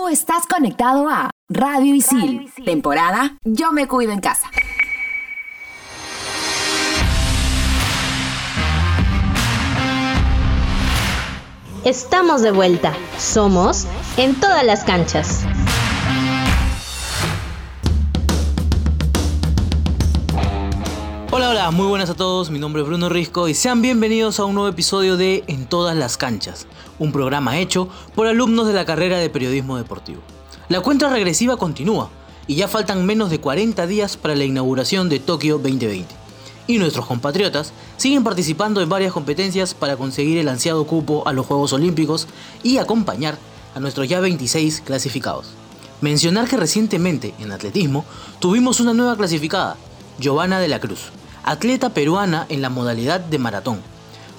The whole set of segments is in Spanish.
Tú estás conectado a Radio Isil, temporada Yo me cuido en casa. Estamos de vuelta. Somos en todas las canchas. Hola, hola, muy buenas a todos, mi nombre es Bruno Risco y sean bienvenidos a un nuevo episodio de En todas las canchas, un programa hecho por alumnos de la carrera de periodismo deportivo. La cuenta regresiva continúa y ya faltan menos de 40 días para la inauguración de Tokio 2020 y nuestros compatriotas siguen participando en varias competencias para conseguir el ansiado cupo a los Juegos Olímpicos y acompañar a nuestros ya 26 clasificados. Mencionar que recientemente en atletismo tuvimos una nueva clasificada, Giovanna de la Cruz, atleta peruana en la modalidad de maratón,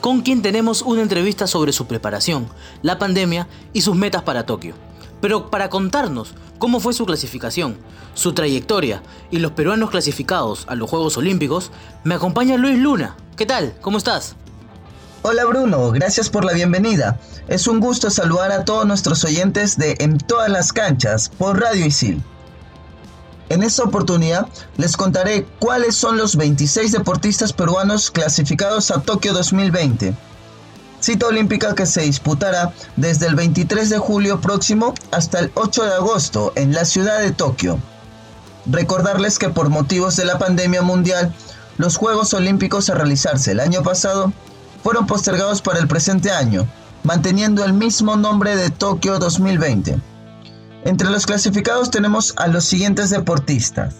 con quien tenemos una entrevista sobre su preparación, la pandemia y sus metas para Tokio. Pero para contarnos cómo fue su clasificación, su trayectoria y los peruanos clasificados a los Juegos Olímpicos, me acompaña Luis Luna. ¿Qué tal? ¿Cómo estás? Hola Bruno, gracias por la bienvenida. Es un gusto saludar a todos nuestros oyentes de En todas las canchas por Radio Isil. En esta oportunidad les contaré cuáles son los 26 deportistas peruanos clasificados a Tokio 2020 cita olímpica que se disputará desde el 23 de julio próximo hasta el 8 de agosto en la ciudad de Tokio. Recordarles que por motivos de la pandemia mundial, los Juegos Olímpicos a realizarse el año pasado fueron postergados para el presente año, manteniendo el mismo nombre de Tokio 2020. Entre los clasificados tenemos a los siguientes deportistas.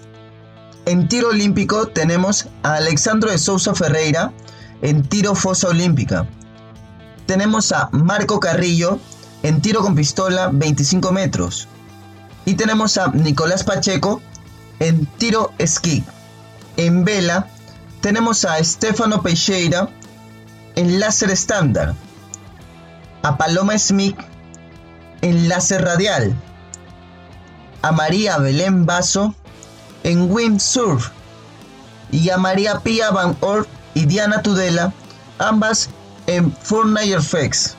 En tiro olímpico tenemos a Alexandro de Sousa Ferreira en tiro fosa olímpica, tenemos a Marco Carrillo en tiro con pistola 25 metros. Y tenemos a Nicolás Pacheco en tiro esquí. En vela tenemos a Stefano Peixeira en láser estándar. A Paloma Smith en láser radial. A María Belén Basso en windsurf. Y a María Pía Van Ort y Diana Tudela, ambas en Fortnite FX.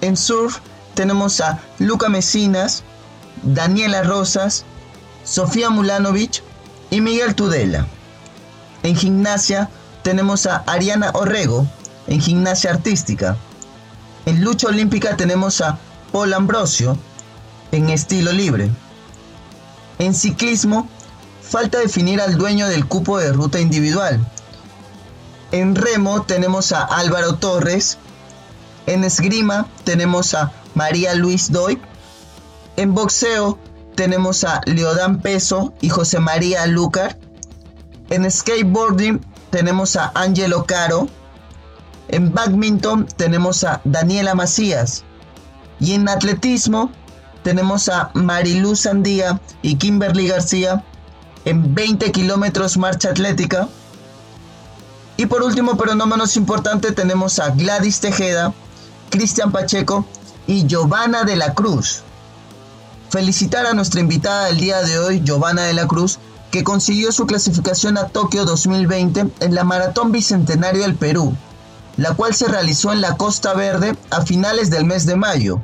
En surf tenemos a Luca Mesinas, Daniela Rosas, Sofía Mulanovic y Miguel Tudela. En gimnasia tenemos a Ariana Orrego en gimnasia artística. En lucha olímpica tenemos a Paul Ambrosio en estilo libre. En ciclismo falta definir al dueño del cupo de ruta individual, en remo tenemos a Álvaro Torres. En esgrima tenemos a María Luis Doy. En boxeo tenemos a Leodán Peso y José María Lucar. En skateboarding tenemos a Angelo Caro. En badminton tenemos a Daniela Macías. Y en atletismo tenemos a Mariluz Sandía y Kimberly García. En 20 kilómetros marcha atlética y por último, pero no menos importante, tenemos a Gladys Tejeda, Cristian Pacheco y Giovanna de la Cruz. Felicitar a nuestra invitada del día de hoy, Giovanna de la Cruz, que consiguió su clasificación a Tokio 2020 en la Maratón Bicentenario del Perú, la cual se realizó en la Costa Verde a finales del mes de mayo,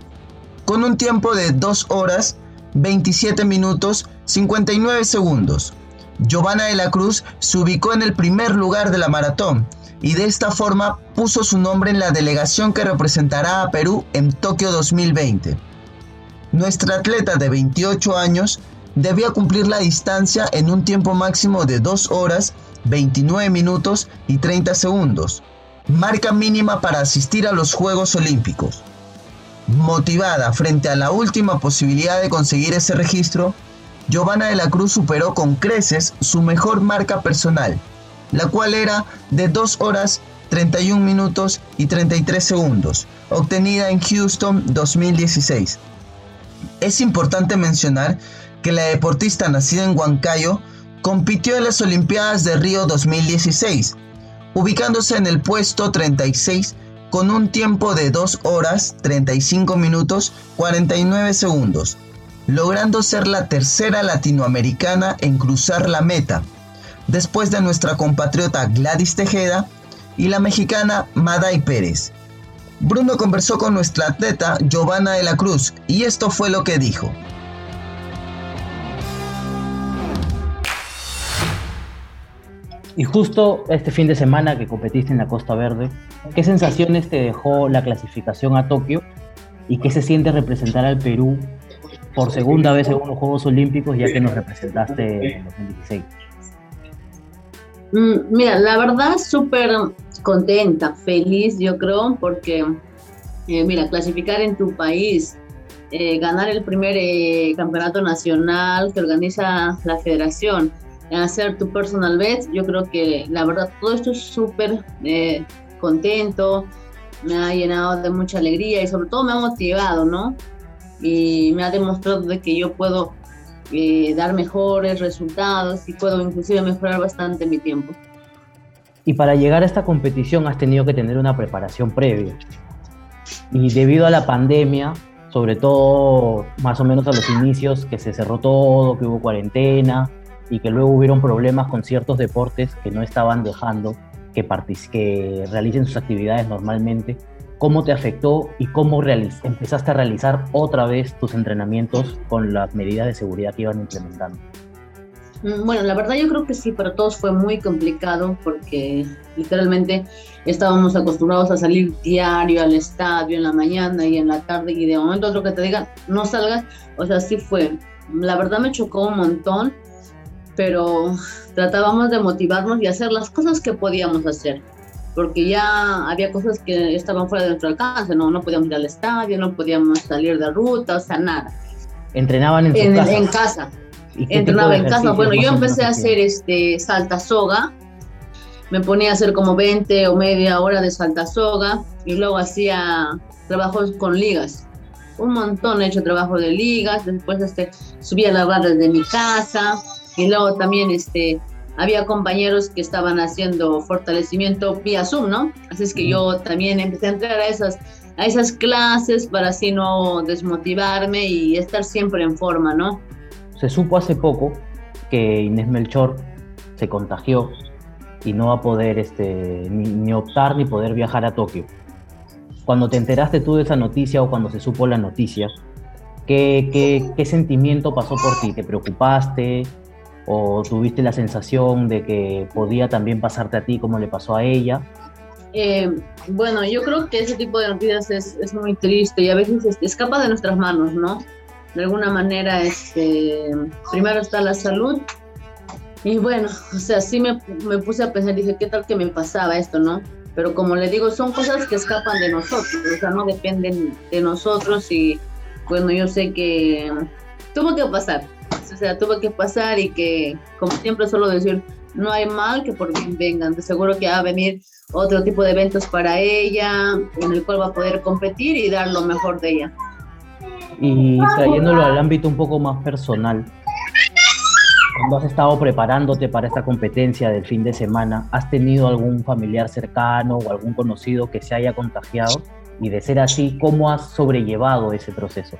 con un tiempo de 2 horas 27 minutos 59 segundos. Giovanna de la Cruz se ubicó en el primer lugar de la maratón y de esta forma puso su nombre en la delegación que representará a Perú en Tokio 2020. Nuestra atleta de 28 años debía cumplir la distancia en un tiempo máximo de 2 horas, 29 minutos y 30 segundos, marca mínima para asistir a los Juegos Olímpicos. Motivada frente a la última posibilidad de conseguir ese registro, Giovanna de la Cruz superó con creces su mejor marca personal, la cual era de 2 horas 31 minutos y 33 segundos, obtenida en Houston 2016. Es importante mencionar que la deportista nacida en Huancayo compitió en las Olimpiadas de Río 2016, ubicándose en el puesto 36 con un tiempo de 2 horas 35 minutos 49 segundos, logrando ser la tercera latinoamericana en cruzar la meta, después de nuestra compatriota Gladys Tejeda y la mexicana Maday Pérez. Bruno conversó con nuestra atleta Giovanna de la Cruz y esto fue lo que dijo. Y justo este fin de semana que competiste en la Costa Verde, ¿qué sensaciones te dejó la clasificación a Tokio y qué se siente representar al Perú por segunda vez en unos Juegos Olímpicos ya que nos representaste en 2016? Mm, mira, la verdad súper contenta, feliz yo creo, porque eh, mira, clasificar en tu país, eh, ganar el primer eh, campeonato nacional que organiza la federación, hacer tu personal best, yo creo que la verdad todo esto es súper contento, me ha llenado de mucha alegría y sobre todo me ha motivado, ¿no? Y me ha demostrado de que yo puedo dar mejores resultados y puedo inclusive mejorar bastante mi tiempo. Y para llegar a esta competición has tenido que tener una preparación previa. Y debido a la pandemia, sobre todo más o menos a los inicios, que se cerró todo, que hubo cuarentena y que luego hubieron problemas con ciertos deportes que no estaban dejando que, que realicen sus actividades normalmente, ¿cómo te afectó y cómo empezaste a realizar otra vez tus entrenamientos con las medidas de seguridad que iban implementando? Mm, bueno, la verdad yo creo que sí, para todos fue muy complicado porque literalmente estábamos acostumbrados a salir diario al estadio en la mañana y en la tarde y de momento otro que te digan no salgas, o sea, sí fue. La verdad me chocó un montón, pero tratábamos de motivarnos y hacer las cosas que podíamos hacer, porque ya había cosas que estaban fuera de nuestro alcance, no, no podíamos ir al estadio, no podíamos salir de ruta, o sea, nada. ¿Entrenaban en, en casa? En casa entrenaba en casa. Bueno, yo empecé a hacer este salta soga, me ponía a hacer como 20 o media hora de salta soga y luego hacía trabajos con ligas. Un montón he hecho trabajo de ligas, después este, subía las barras de mi casa y luego también este, había compañeros que estaban haciendo fortalecimiento vía Zoom, ¿no? Así es que yo también empecé a entrar a esas, a esas clases para así no desmotivarme y estar siempre en forma, ¿no? Se supo hace poco que Inés Melchor se contagió y no va a poder este, ni, optar ni poder viajar a Tokio. Cuando te enteraste tú de esa noticia o cuando se supo la noticia, ¿qué, qué, qué sentimiento pasó por ti? ¿Te preocupaste o tuviste la sensación de que podía también pasarte a ti como le pasó a ella? Eh, bueno, yo creo que ese tipo de noticias es, es muy triste y a veces escapa de nuestras manos, ¿no? de alguna manera, este, primero está la salud. Y bueno, o sea, sí me, me puse a pensar, dije, ¿qué tal que me pasaba esto, no? Pero como le digo, son cosas que escapan de nosotros, o sea, no dependen de nosotros y bueno, yo sé que tuvo que pasar, o sea, tuvo que pasar y que, como siempre suelo decir, no hay mal que por bien vengan, de seguro que va a venir otro tipo de eventos para ella, en el cual va a poder competir y dar lo mejor de ella. Y trayéndolo al ámbito un poco más personal, cuando has estado preparándote para esta competencia del fin de semana, ¿has tenido algún familiar cercano o algún conocido que se haya contagiado? Y de ser así, ¿cómo has sobrellevado ese proceso?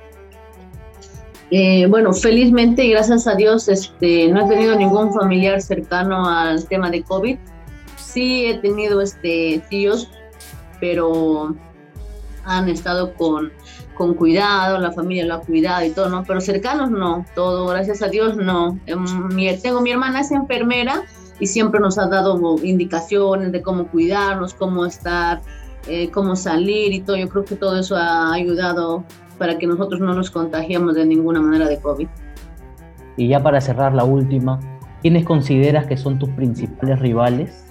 Eh, bueno, felizmente y gracias a Dios este, no he tenido ningún familiar cercano al tema de COVID. Sí he tenido este, tíos, pero han estado con cuidado, la familia lo ha cuidado y todo, ¿no? Pero cercanos no, todo, gracias a Dios no. Em, tengo mi hermana es enfermera y siempre nos ha dado indicaciones de cómo cuidarnos, cómo estar, eh, cómo salir y todo. Yo creo que todo eso ha ayudado para que nosotros no nos contagiemos de ninguna manera de COVID. Y ya para cerrar la última, ¿quiénes consideras que son tus principales rivales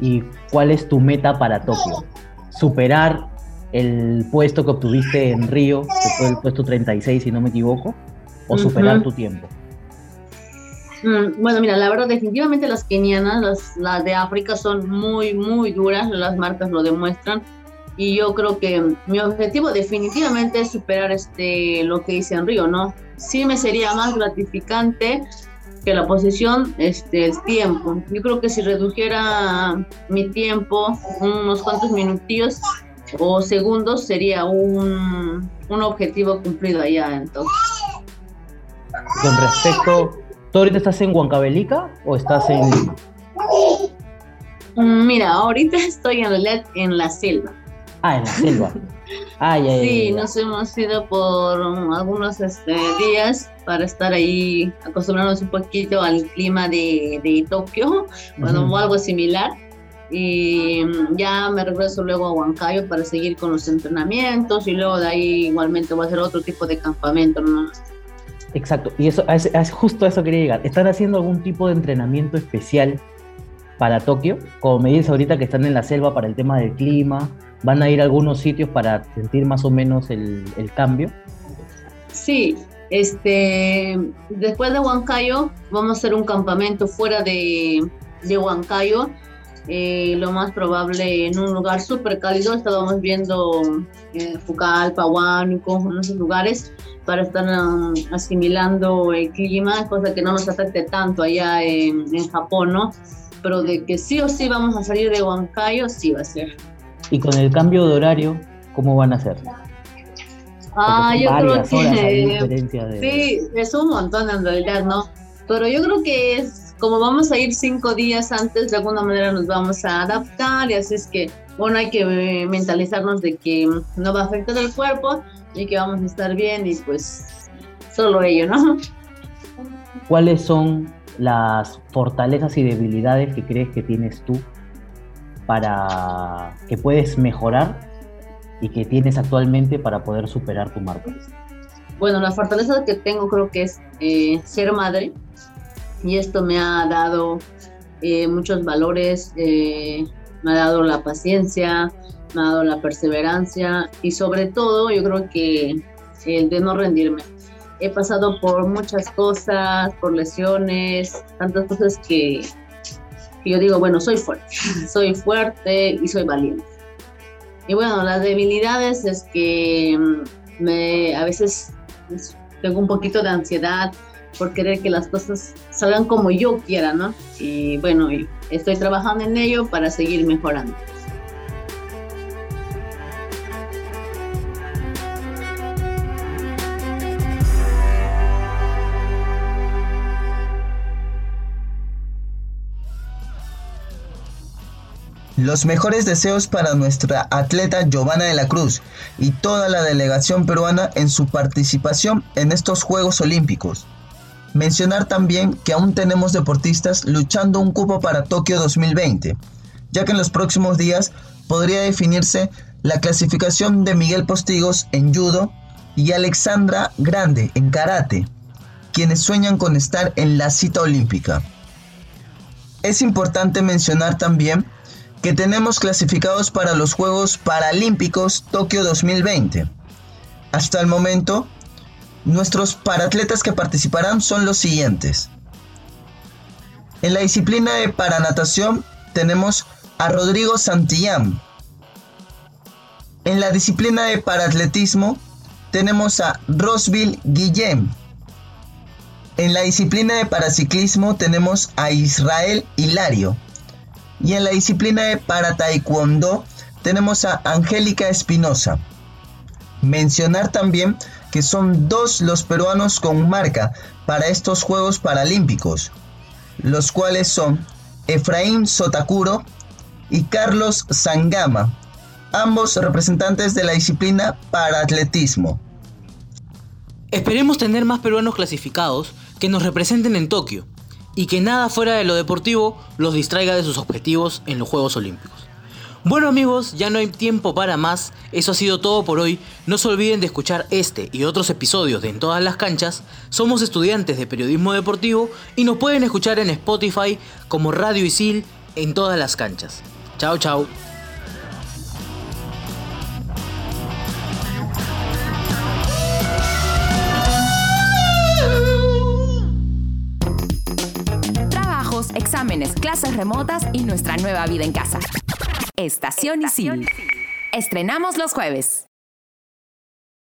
y cuál es tu meta para Tokio? ¿Superar el puesto que obtuviste en Río, que fue el puesto 36, si no me equivoco, o superar tu tiempo? Mm, bueno, mira, la verdad, definitivamente las kenianas, las, de África son muy, muy duras, las marcas lo demuestran. Y yo creo que mi objetivo definitivamente es superar este, lo que hice en Río, ¿no? Sí me sería más gratificante que la posición, este, el tiempo. Yo creo que si redujera mi tiempo unos cuantos minutillos, o segundos sería un, un objetivo cumplido allá entonces. Con respecto, ¿tú ahorita estás en Huancavelica o estás en mm, Mira, ahorita estoy en realidad en la selva. Ah, en la selva. Sí, nos hemos ido por algunos este, días para estar ahí, acostumbrarnos un poquito al clima de, de Tokio, bueno, o algo similar. Y ya me regreso luego a Huancayo para seguir con los entrenamientos y luego de ahí igualmente voy a hacer otro tipo de campamento, ¿no? Exacto, y eso es, justo a eso quería llegar. ¿Están haciendo algún tipo de entrenamiento especial para Tokio? Como me dices ahorita que están en la selva para el tema del clima, ¿van a ir a algunos sitios para sentir más o menos el, cambio? Sí, este, después de Huancayo vamos a hacer un campamento fuera de, Huancayo, eh, lo más probable en un lugar súper cálido, estábamos viendo eh, en esos lugares, para estar um, asimilando el clima, cosa que no nos afecte tanto allá en, Japón, ¿no? Pero de que sí o sí vamos a salir de Huancayo, sí va a ser. ¿Y con el cambio de horario, cómo van a ser? Ah, yo creo que sí, es un montón en realidad, ¿no? Pero yo creo que es como vamos a ir cinco días antes, de alguna manera nos vamos a adaptar y así es que, bueno, hay que mentalizarnos de que no va a afectar el cuerpo, y que vamos a estar bien y pues solo ello, ¿no? ¿Cuáles son las fortalezas y debilidades que crees que tienes tú para que puedes mejorar y que tienes actualmente para poder superar tu marca? Bueno, la fortaleza que tengo creo que es eh, ser madre y esto me ha dado eh, muchos valores, eh, me ha dado la paciencia, me ha dado la perseverancia y sobre todo yo creo que el de no rendirme. He pasado por muchas cosas, por lesiones, tantas cosas que, yo digo, bueno, soy fuerte, soy fuerte y soy valiente. Y bueno, las debilidades es que mm, me, a veces tengo un poquito de ansiedad por querer que las cosas salgan como yo quiera, ¿no? Y bueno, estoy trabajando en ello para seguir mejorando. Los mejores deseos para nuestra atleta Giovanna de la Cruz y toda la delegación peruana en su participación en estos Juegos Olímpicos. Mencionar también que aún tenemos deportistas luchando un cupo para Tokio 2020, ya que en los próximos días podría definirse la clasificación de Miguel Postigos en judo y Alexandra Grande en karate, quienes sueñan con estar en la cita olímpica. Es importante mencionar también que tenemos clasificados para los Juegos Paralímpicos Tokio 2020. Hasta el momento, nuestros paratletas que participarán son los siguientes. En la disciplina de paranatación tenemos a Rodrigo Santillán. En la disciplina de paratletismo tenemos a Rosville Guillem. En la disciplina de paraciclismo tenemos a Israel Hilario. Y en la disciplina de para taekwondo tenemos a Angélica Espinosa. Mencionar también que son dos los peruanos con marca para estos Juegos Paralímpicos, los cuales son Efraín Sotakuro y Carlos Sangama, ambos representantes de la disciplina para atletismo. Esperemos tener más peruanos clasificados que nos representen en Tokio y que nada fuera de lo deportivo los distraiga de sus objetivos en los Juegos Olímpicos. Bueno amigos, ya no hay tiempo para más, eso ha sido todo por hoy, no se olviden de escuchar este y otros episodios de En todas las canchas, somos estudiantes de periodismo deportivo y nos pueden escuchar en Spotify como Radio Isil en todas las canchas. Chao, chao. Y nuestra nueva vida en casa. Estación Isil. Estrenamos los jueves.